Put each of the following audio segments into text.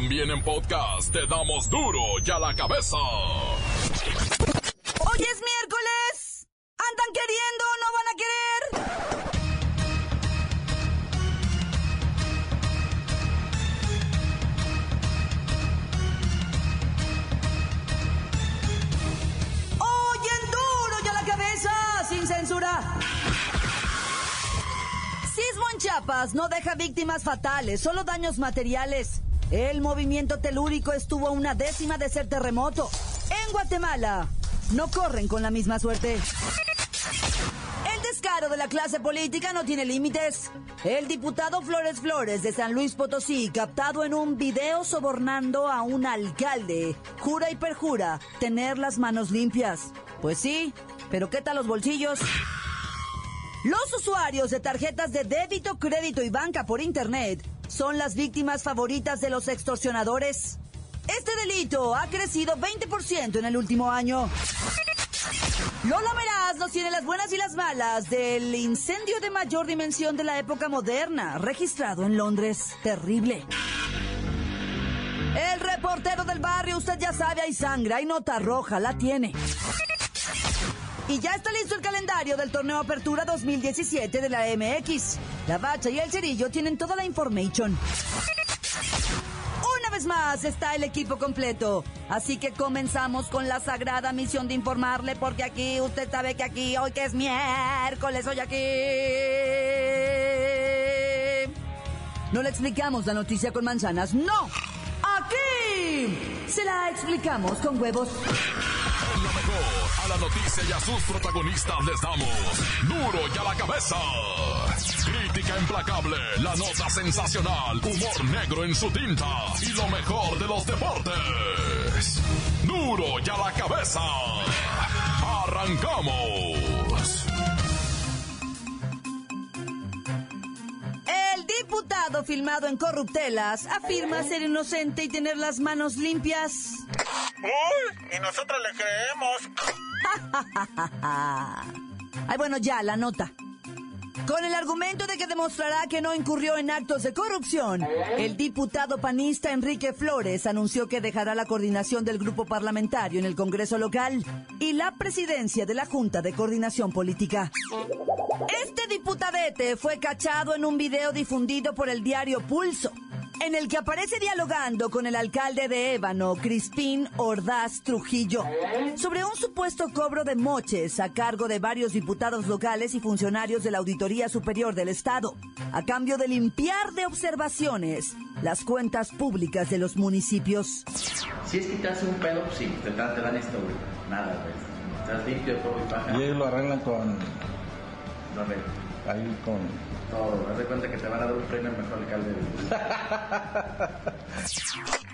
También en podcast te damos duro y a la cabeza. Hoy es miércoles. ¿Andan queriendo no van a querer? Hoy en duro y a la cabeza, sin censura. Sismo en Chiapas no deja víctimas fatales, solo daños materiales. El movimiento telúrico estuvo a una décima de ser terremoto. En Guatemala no corren con la misma suerte. El descaro de la clase política no tiene límites. El diputado Flores Flores de San Luis Potosí, captado en un video sobornando a un alcalde, jura y perjura tener las manos limpias. Pues sí, pero ¿qué tal los bolsillos? Los usuarios de tarjetas de débito, crédito y banca por Internet son las víctimas favoritas de los extorsionadores. Este delito ha crecido 20% en el último año. Lola Meraz nos tiene las buenas y las malas del incendio de mayor dimensión de la época moderna, registrado en Londres. Terrible. El reportero del barrio, usted ya sabe, hay sangre, hay nota roja, la tiene. Y ya está listo el calendario del torneo Apertura 2017 de la MX. La Bacha y el Cerillo tienen toda la information. Una vez más está el equipo completo. Así que comenzamos con la sagrada misión de informarle, porque aquí, usted sabe que aquí, hoy que es miércoles, hoy aquí. No le explicamos la noticia con manzanas, no. Aquí se la explicamos con huevos. Noticia y a sus protagonistas les damos duro y a la cabeza. Crítica implacable, la nota sensacional, humor negro en su tinta y lo mejor de los deportes. Duro y a la cabeza. Arrancamos. El diputado filmado en corruptelas afirma ser inocente y tener las manos limpias. Uy, y nosotros le creemos. Ay, bueno, ya, la nota. Con el argumento de que demostrará que no incurrió en actos de corrupción, el diputado panista Enrique Flores anunció que dejará la coordinación del grupo parlamentario en el Congreso local y la presidencia de la Junta de Coordinación Política. Este diputadete fue cachado en un video difundido por el diario Pulso, en el que aparece dialogando con el alcalde de Ébano, Crispín Ordaz Trujillo, sobre un supuesto cobro de moches a cargo de varios diputados locales y funcionarios de la Auditoría Superior del Estado, a cambio de limpiar de observaciones las cuentas públicas de los municipios. Si es quitarse un pedo, pues sí, te, dan- te dan esto, güey. Nada, güey. Estás limpio de polvo y paja. Y ellos lo arreglan con. No arreglo. Ahí con. Todo. Haz de cuenta que te van a dar un premio al mejor alcalde del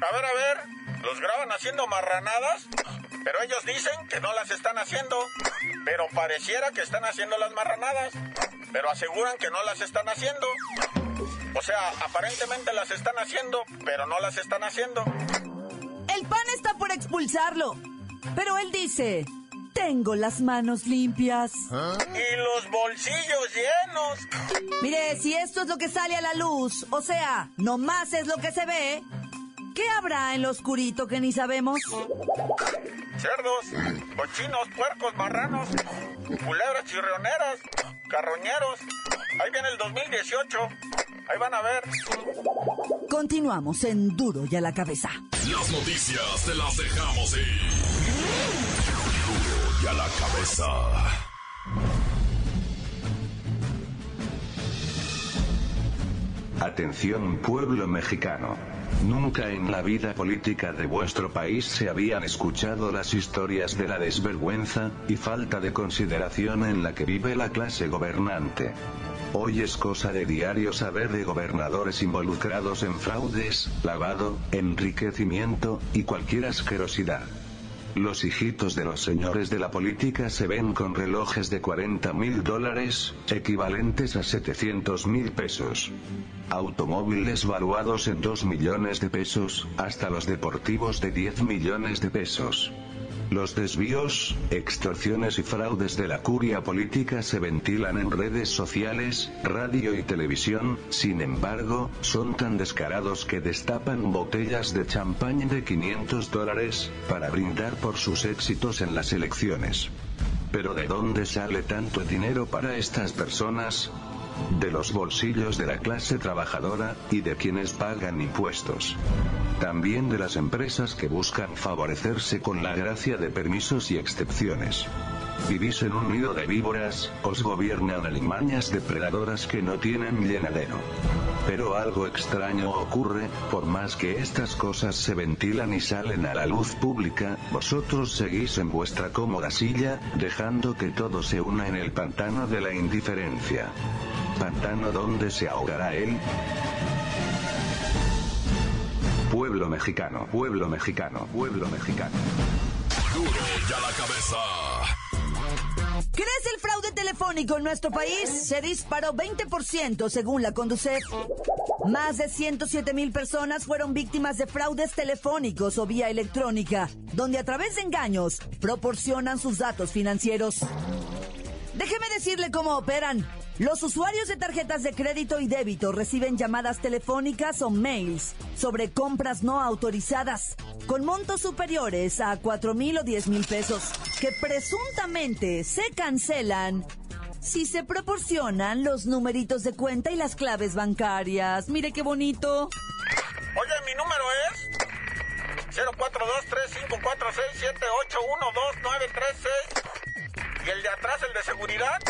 A ver, a ver, los graban haciendo marranadas, pero ellos dicen que no las están haciendo. Pero pareciera que están haciendo las marranadas, pero aseguran que no las están haciendo. O sea, aparentemente las están haciendo, pero no las están haciendo. El PAN está por expulsarlo, pero él dice, tengo las manos limpias. Y los bolsillos llenos. Mire, si esto es lo que sale a la luz, o sea, nomás es lo que se ve, ¿qué habrá en lo oscurito que ni sabemos? Cerdos, cochinos, puercos, marranos, culebras chirrioneras, carroñeros. Ahí viene el 2018. Ahí van a ver. Continuamos en Duro y a la cabeza. Las noticias te las dejamos ir. A la cabeza. Atención pueblo mexicano. Nunca en la vida política de vuestro país se habían escuchado las historias de la desvergüenza y falta de consideración en la que vive la clase gobernante. Hoy es cosa de diario saber de gobernadores involucrados en fraudes, lavado, enriquecimiento y cualquier asquerosidad. Los hijitos de los señores de la política se ven con relojes de 40 mil dólares, equivalentes a 700 mil pesos. Automóviles valuados en 2 millones de pesos, hasta los deportivos de 10 millones de pesos. Los desvíos, extorsiones y fraudes de la curia política se ventilan en redes sociales, radio y televisión, sin embargo, son tan descarados que destapan botellas de champán de 500 dólares, para brindar por sus éxitos en las elecciones. Pero ¿de dónde sale tanto dinero para estas personas? de los bolsillos de la clase trabajadora, y de quienes pagan impuestos. También de las empresas que buscan favorecerse con la gracia de permisos y excepciones. Vivís en un nido de víboras, os gobiernan alimañas depredadoras que no tienen llenadero. Pero algo extraño ocurre, por más que estas cosas se ventilan y salen a la luz pública, vosotros seguís en vuestra cómoda silla, dejando que todo se una en el pantano de la indiferencia. Pantano donde se ahogará él. Pueblo mexicano, pueblo mexicano, pueblo mexicano. Duro ya la cabeza. ¿Crece el fraude telefónico en nuestro país? Se disparó 20% según la Conducef. Más de 107 mil personas fueron víctimas de fraudes telefónicos o vía electrónica, donde a través de engaños proporcionan sus datos financieros. Déjeme decirle cómo operan. Los usuarios de tarjetas de crédito y débito reciben llamadas telefónicas o mails sobre compras no autorizadas con montos superiores a 4 mil o 10 mil pesos que presuntamente se cancelan si se proporcionan los numeritos de cuenta y las claves bancarias. Mire qué bonito. Oye, mi número es 04235467812936 y el de atrás, el de seguridad,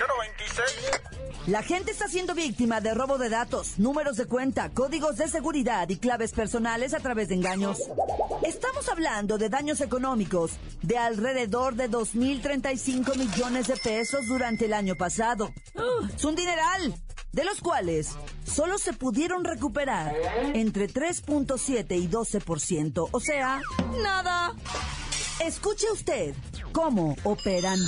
026. La gente está siendo víctima de robo de datos, números de cuenta, códigos de seguridad y claves personales a través de engaños. Estamos hablando de daños económicos de alrededor de 2.035 millones de pesos durante el año pasado. Es un dineral, de los cuales solo se pudieron recuperar entre 3.7 y 12%, o sea, nada. Escuche usted cómo operan.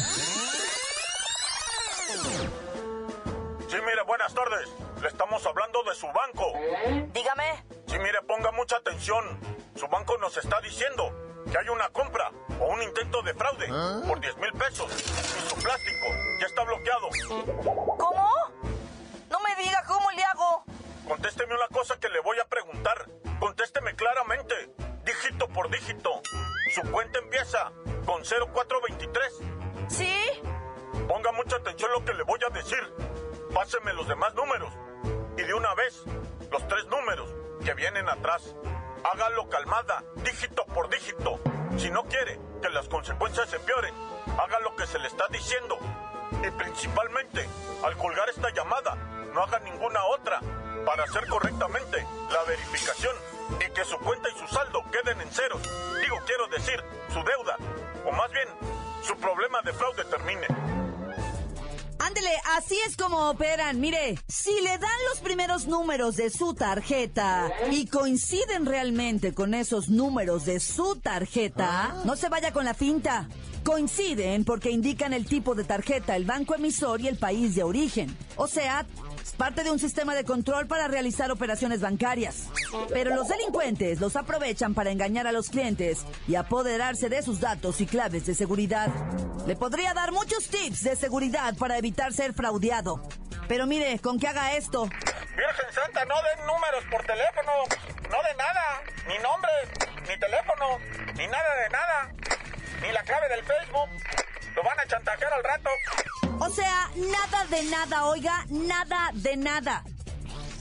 Buenas tardes. Le estamos hablando de su banco. Dígame. Sí, mire, ponga mucha atención. Su banco nos está diciendo que hay una compra o un intento de fraude por 10 mil pesos y su plástico ya está bloqueado. ¿Cómo? No me diga cómo le hago. Contésteme una cosa que le voy a preguntar. Mire, si le dan los primeros números de su tarjeta y coinciden realmente con esos números de su tarjeta, no se vaya con la finta. Coinciden porque indican el tipo de tarjeta, el banco emisor y el país de origen. O sea, es parte de un sistema de control para realizar operaciones bancarias. Pero los delincuentes los aprovechan para engañar a los clientes y apoderarse de sus datos y claves de seguridad. Le podría dar muchos tips de seguridad para evitar ser fraudeado. Pero mire, con que haga esto. Virgen Santa, no den números por teléfono. No de nada. Ni nombre, ni teléfono, ni nada de nada. Ni la clave del Facebook. Lo van a chantajear al rato. O sea, nada de nada, oiga, nada de nada.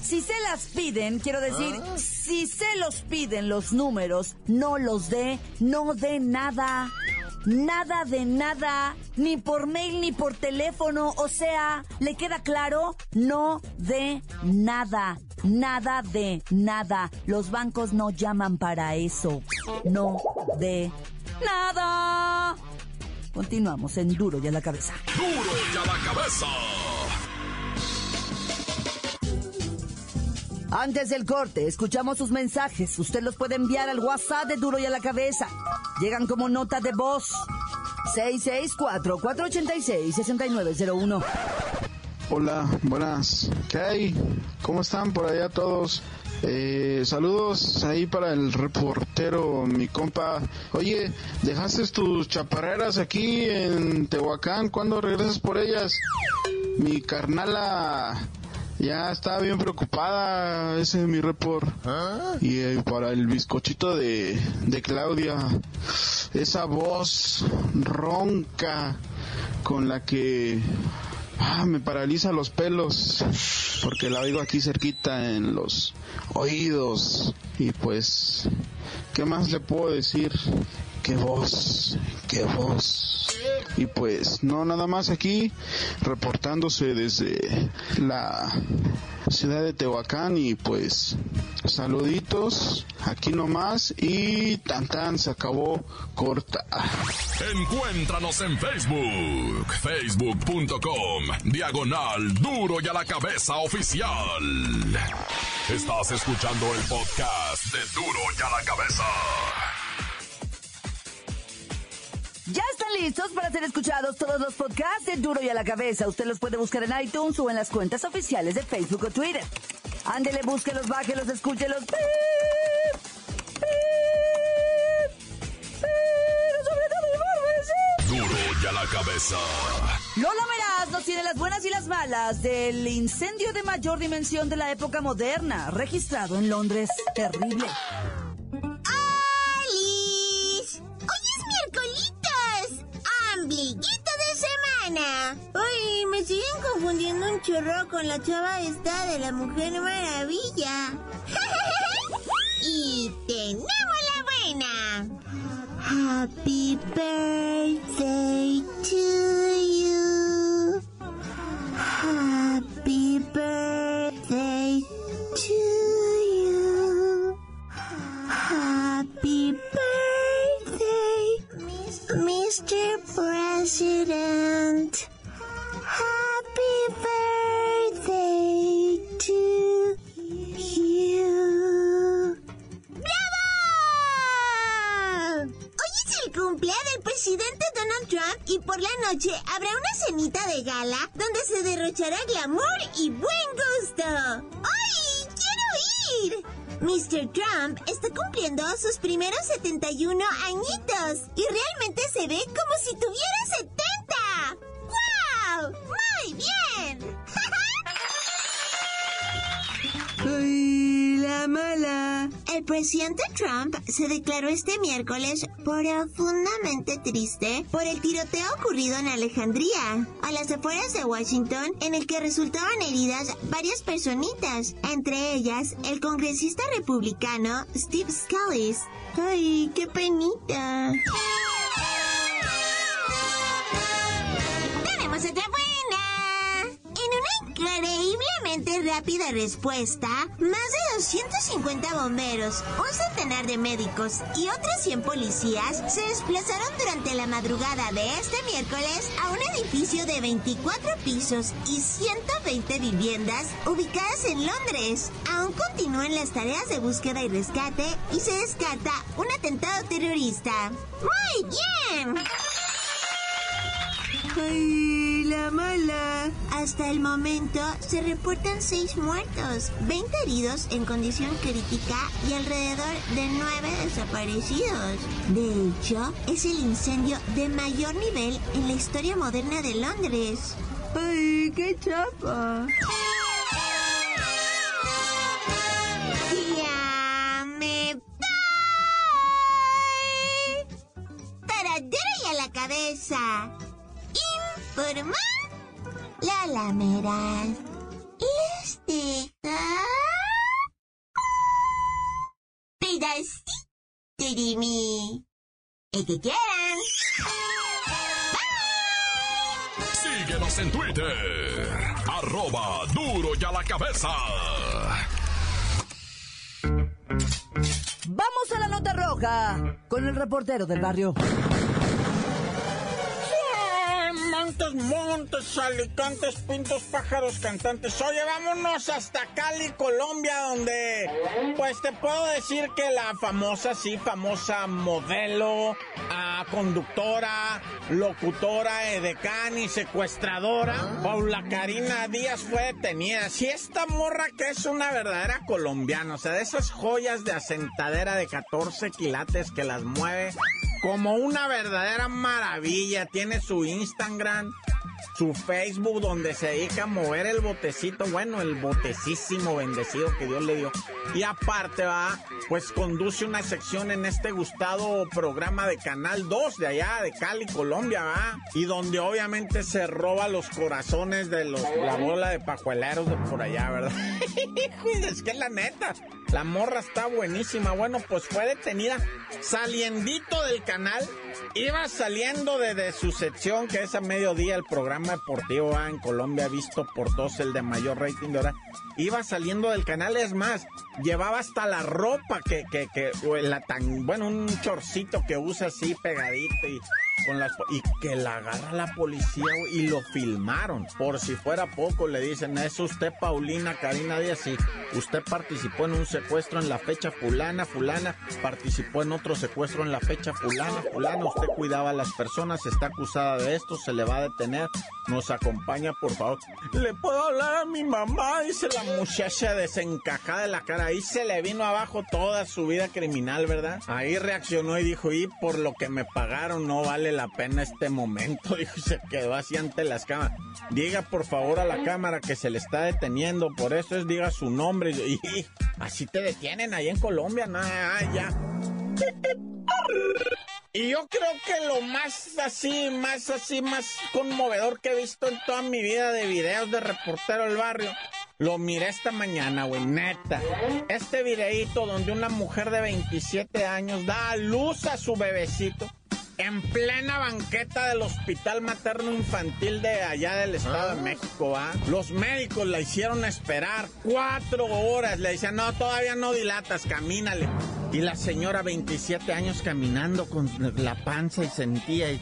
Si se las piden, quiero decir, si se los piden los números, no los dé, no dé nada. Nada de nada, ni por mail ni por teléfono, o sea, ¿le queda claro? No de nada, nada de nada. Los bancos no llaman para eso. No de nada. Continuamos en Duro y a la cabeza. Duro ya la cabeza. Antes del corte, escuchamos sus mensajes. Usted los puede enviar al WhatsApp de Duro y a la cabeza. Llegan como nota de voz. 664-486-6901. Hola, buenas. ¿Qué hay? ¿Cómo están por allá todos? Eh, saludos ahí para el reportero, mi compa. Oye, dejaste tus chaparreras aquí en Tehuacán. ¿Cuándo regresas por ellas? Mi carnala ya está bien preocupada. Ese es mi report. Y eh, para el bizcochito de, de Claudia, esa voz ronca con la que Ah, me paraliza los pelos porque la oigo aquí cerquita en los oídos y pues ¿qué más le puedo decir? Qué voz, qué voz. Y pues no nada más aquí reportándose desde la ciudad de Tehuacán y pues saluditos aquí nomás y tan tan se acabó corta. Encuéntranos en Facebook, facebook.com, diagonal duro y a la cabeza oficial. Estás escuchando el podcast de duro y a la cabeza. Listos para ser escuchados todos los podcasts de Duro y a la Cabeza. Usted los puede buscar en iTunes o en las cuentas oficiales de Facebook o Twitter. Ándele, búsquelos, bájelos, escúchelos. ¡Pip! ¡Pip! Pero sobre todo, infórmese. Duro y a la cabeza. Lola Meraz nos tiene las buenas y las malas del incendio de mayor dimensión de la época moderna, registrado en Londres. Terrible. Siguen confundiendo un chorro con la chava esta de la Mujer Maravilla! y tenemos la buena. Happy birthday to you. Happy birthday to you. Happy birthday, Mr. President. El cumpleaños del presidente Donald Trump y por la noche habrá una cenita de gala donde se derrochará glamour y buen gusto. ¡Ay! ¡Quiero ir! Mr. Trump está cumpliendo sus primeros 71 añitos y realmente se ve como si tuviera 70. ¡Wow! ¡Muy bien! ¡Ay, la mala! El presidente Trump se declaró este miércoles profundamente triste por el tiroteo ocurrido en Alejandría, a las afueras de Washington, en el que resultaban heridas varias personitas, entre ellas el congresista republicano Steve Scalise. ¡Ay, qué penita! Increíblemente rápida respuesta, más de 250 bomberos, un centenar de médicos y otros 100 policías se desplazaron durante la madrugada de este miércoles a un edificio de 24 pisos y 120 viviendas ubicadas en Londres. Aún continúan las tareas de búsqueda y rescate y se descarta un atentado terrorista. ¡Muy bien! ¡Ay, la mala! Hasta el momento se reportan seis muertos, 20 heridos en condición crítica y alrededor de nueve desaparecidos. De hecho, es el incendio de mayor nivel en la historia moderna de Londres. ¡Ay, qué chapa! ¡Ya me voy! ¡Para y a la cabeza! Informa la lameras. Este pedacito de mí. El que quieran. Síguenos en Twitter. Arroba duro y a la cabeza. Vamos a la nota roja con el reportero del barrio. Montes, montes, alicantes, pintos, pájaros, cantantes. Oye, vámonos hasta Cali, Colombia, donde pues te puedo decir que la famosa, sí, famosa modelo, ah, conductora, locutora, edecán y secuestradora, Paula Karina Díaz fue detenida. Si esta morra que es una verdadera colombiana, o sea, de esas joyas de asentadera de 14 quilates que las mueve como una verdadera maravilla, tiene su Instagram su Facebook donde se dedica a mover el botecito, bueno, el botecísimo bendecido que Dios le dio. Y aparte va, pues conduce una sección en este gustado programa de Canal 2 de allá, de Cali, Colombia, va. Y donde obviamente se roba los corazones de los, la bola de pajueleros de por allá, ¿verdad? es que la neta, la morra está buenísima. Bueno, pues fue detenida saliendito del canal. Iba saliendo desde su sección, que es a mediodía el programa deportivo en Colombia, visto por todos el de mayor rating de hora. Iba saliendo del canal, es más, llevaba hasta la ropa que, que, que, la tan, bueno, un chorcito que usa así pegadito y con y que la agarra la policía y lo filmaron. Por si fuera poco, le dicen, es usted Paulina Karina Díaz y usted participó en un secuestro en la fecha fulana, fulana, participó en otro secuestro en la fecha fulana, fulana, usted cuidaba a las personas, está acusada de esto, se le va a detener, nos acompaña, por favor. ¿Le puedo hablar a mi mamá? Dice la muchacha desencajada de la cara. Ahí se le vino abajo toda su vida criminal, ¿verdad? Ahí reaccionó y dijo, y por lo que me pagaron no vale la pena este momento. Dijo, y se quedó así ante las cámaras. Diga por favor a la cámara que se le está deteniendo, por eso es diga su nombre. Y, así te detienen ahí en Colombia, nada, ya. Y yo creo que lo más así, más así, más conmovedor que he visto en toda mi vida de videos de reportero del barrio, lo miré esta mañana, güey, neta. Este videíto donde una mujer de 27 años da a luz a su bebecito en plena banqueta del Hospital Materno Infantil de allá del Estado de ah. México, ¿va? Los médicos la hicieron esperar cuatro horas. Le decían, no, todavía no dilatas, camínale. Y la señora, 27 años, caminando con la panza y sentía. Y,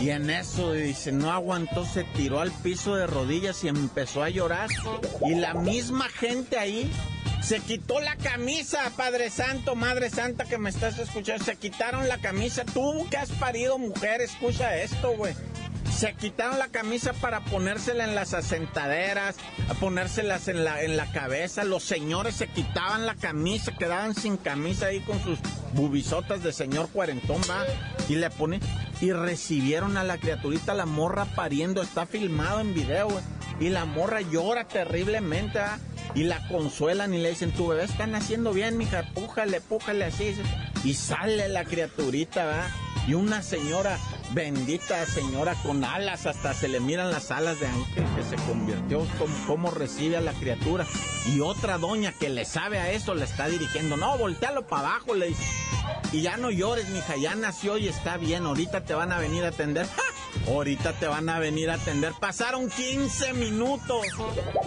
y en eso, dice, no aguantó, se tiró al piso de rodillas y empezó a llorar. Y la misma gente ahí se quitó la camisa, Padre Santo, Madre Santa que me estás escuchando. Se quitaron la camisa. Tú que has parido mujer, escucha esto, güey. Se quitaron la camisa para ponérsela en las asentaderas, a ponérselas en la, en la cabeza. Los señores se quitaban la camisa, quedaban sin camisa ahí con sus bubisotas de señor cuarentón, va. Y le ponen. Y recibieron a la criaturita, la morra pariendo. Está filmado en video, güey. Y la morra llora terriblemente, ¿ah? Y la consuelan y le dicen, tu bebé está naciendo bien, mija, pújale, pújale así. Y sale la criaturita, ¿va? Y una señora, bendita señora con alas, hasta se le miran las alas de ángel que se convirtió, cómo, recibe a la criatura. Y otra doña que le sabe a eso le está dirigiendo, no, voltealo para abajo, le dice. Y ya no llores, mija, ya nació y está bien, ahorita te van a venir a atender. Ahorita te van a venir a atender. Pasaron 15 minutos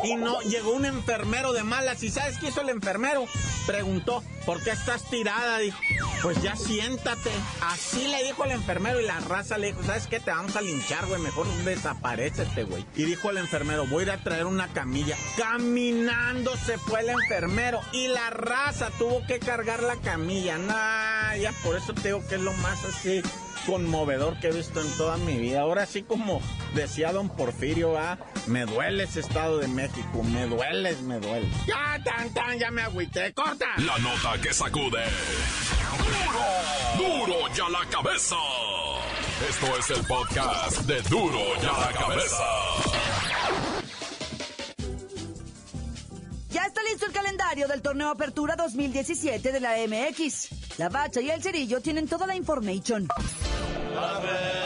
y no llegó un enfermero de malas. ¿Y sabes qué hizo el enfermero? Preguntó, ¿por qué estás tirada? Dijo, pues ya siéntate. Así le dijo el enfermero y la raza le dijo, ¿sabes qué? Te vamos a linchar, güey. Mejor desaparecete, güey. Y dijo el enfermero, voy a ir a traer una camilla. Caminando se fue el enfermero y la raza tuvo que cargar la camilla. Nah, ya por eso te que es lo más así conmovedor que he visto en toda mi vida. Ahora sí, como decía don Porfirio, ah, me duele ese Estado de México, me duele, me duele. Ya, tan, tan, ya me agüité, corta. La nota que sacude. Duro, duro ya la cabeza. Esto es el podcast de Duro ya la cabeza. Ya está listo el calendario del torneo Apertura 2017 de la MX. La Bacha y el Cerillo tienen toda la información. ¡La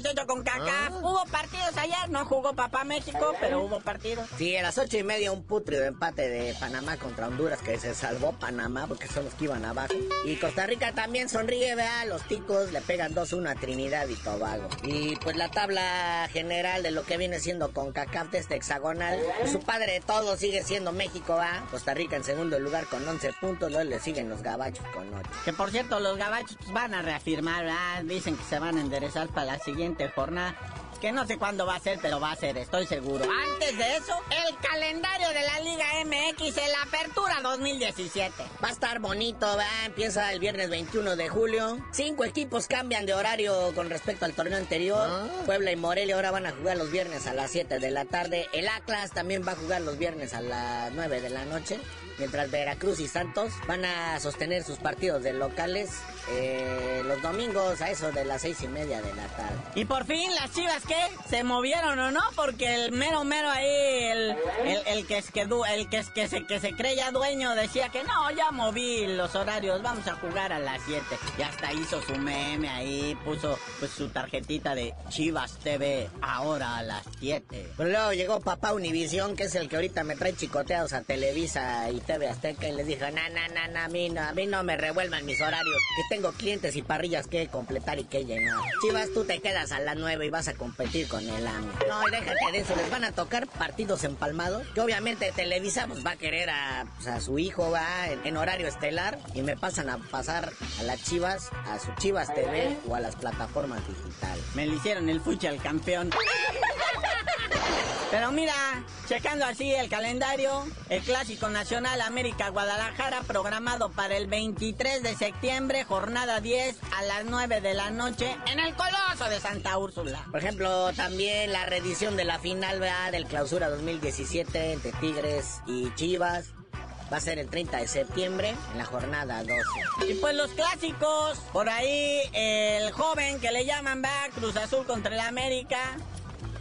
2018 con. Ah. Hubo partidos ayer, no jugó Papá México, pero hubo partidos. Sí, a las ocho y media un putrido empate de Panamá contra Honduras que se salvó Panamá porque son los que iban abajo. Y Costa Rica también sonríe, vea, los ticos le pegan 2-1 a Trinidad y Tobago. Y pues la tabla general de lo que viene siendo con CACAF de este hexagonal, pues, su padre de todo sigue siendo México, va. Costa Rica en segundo lugar con 11 puntos, luego le siguen los gabachos con 8. Que por cierto, los gabachos van a reafirmar, ¿verdad? Dicen que se van a enderezar para la siguiente jornada. Que no sé cuándo va a ser, pero va a ser, estoy seguro. Antes de eso, el calendario de la Liga MX en la Apertura 2017. Va a estar bonito, va. Empieza el viernes 21 de julio. Cinco equipos cambian de horario con respecto al torneo anterior. Puebla y Morelia ahora van a jugar los viernes a las 7 de la tarde. El Atlas también va a jugar los viernes a las 9 de la noche. Mientras Veracruz y Santos van a sostener sus partidos de locales eh, los domingos a eso de las seis y media de la tarde. Y por fin las chivas, ¿Se movieron o no? Porque el mero mero ahí, el, el, que es que, el que, es que, se, que se creía dueño decía que no, ya moví los horarios, vamos a jugar a las 7. Y hasta hizo su meme ahí, puso pues su tarjetita de Chivas TV, ahora a las 7. Pero luego llegó papá Univisión, que es el que ahorita me trae chicoteados a Televisa y TV Azteca, y les dijo, na, na, na, na, a mí no, a mí no me revuelvan mis horarios, que tengo clientes y parrillas que completar y que llenar. Chivas, tú te quedas a las 9 y vas a competir con el AME. No, y déjate de eso, les van a tocar partidos empalmados, que obviamente Televisa pues, va a querer a, pues, a su hijo, va en, en horario estelar, y me pasan a pasar a las Chivas, a su Chivas TV o a las plataformas digitales. Me le hicieron el fuchi al campeón. Pero mira, checando así el calendario, el Clásico Nacional América Guadalajara programado para el 23 de septiembre, jornada 10 a las 9 de la noche en el Coloso de Santa Úrsula. Por ejemplo, también la reedición de la final ¿verdad? del Clausura 2017 entre Tigres y Chivas. Va a ser el 30 de septiembre en la jornada 12. Y pues los clásicos, por ahí el joven que le llaman va Cruz Azul contra el América.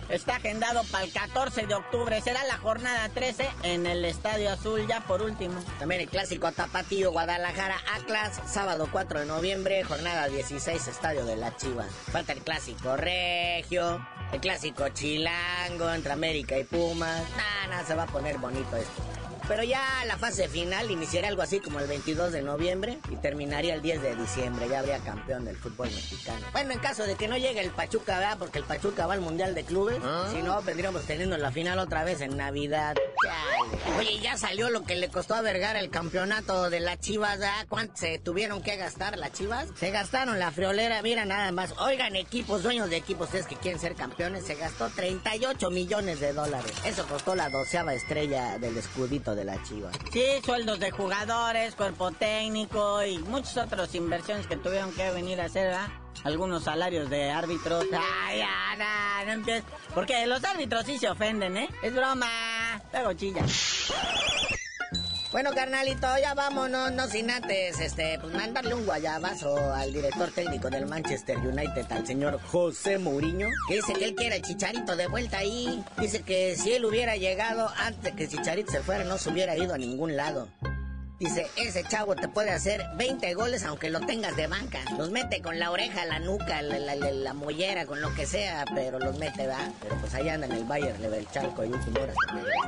Está agendado para el 14 de octubre. Será la jornada 13 en el Estadio Azul, ya por último. También el clásico Tapatío Guadalajara Atlas, sábado 4 de noviembre, jornada 16, Estadio de la Chivas. Falta el clásico Regio, el clásico Chilango entre América y Pumas. Nah, nah, se va a poner bonito esto. Pero ya la fase final iniciará algo así como el 22 de noviembre y terminaría el 10 de diciembre. Ya habría campeón del fútbol mexicano. Bueno, en caso de que no llegue el Pachuca, ¿verdad? Porque el Pachuca va al Mundial de Clubes. Si no, vendríamos teniendo la final otra vez en Navidad. Oye, ya salió lo que le costó a Vergara el campeonato de las Chivas, ¿verdad? ¿Cuánto se tuvieron que gastar las Chivas? Se gastaron la friolera, mira nada más. Oigan, equipos, dueños de equipos, ustedes que quieren ser campeones, se gastó 38 millones de dólares. Eso costó la doceava estrella del escudito de la Chivas. Sí, sueldos de jugadores, cuerpo técnico y muchas otras inversiones que tuvieron que venir a hacer, ¿verdad? Algunos salarios de árbitros. Ay, ya, no, empieces. Porque los árbitros sí se ofenden, ¿eh? Es broma. Luego chilla. Bueno, carnalito, ya vámonos, no sin antes, este, pues mandarle un guayabazo al director técnico del Manchester United, al señor José Mourinho, que dice que él quiere el Chicharito de vuelta ahí. Dice que si él hubiera llegado antes que Chicharito se fuera, no se hubiera ido a ningún lado. Dice, ese chavo te puede hacer 20 goles aunque lo tengas de banca. Los mete con la oreja, la nuca, la, la, la- la mollera, con lo que sea, pero los mete, va. Pero pues allá anda en el Bayern, Leverchalco y último hora.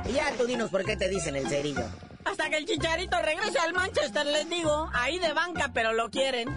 Y ya tú dinos por qué te dicen el cerillo. Hasta que el chicharito regrese al Manchester, les digo. Ahí de banca, pero lo quieren.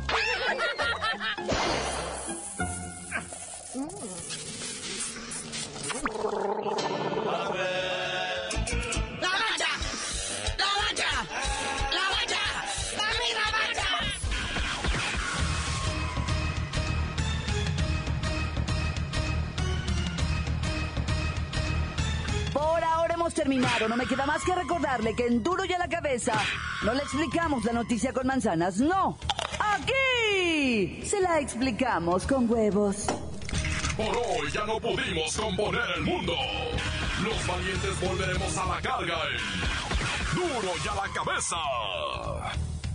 terminado. No me queda más que recordarle que en Duro y a la Cabeza no le explicamos la noticia con manzanas. No. Aquí se la explicamos con huevos. Por hoy ya no pudimos componer el mundo. Los valientes volveremos a la carga en Duro y a la cabeza.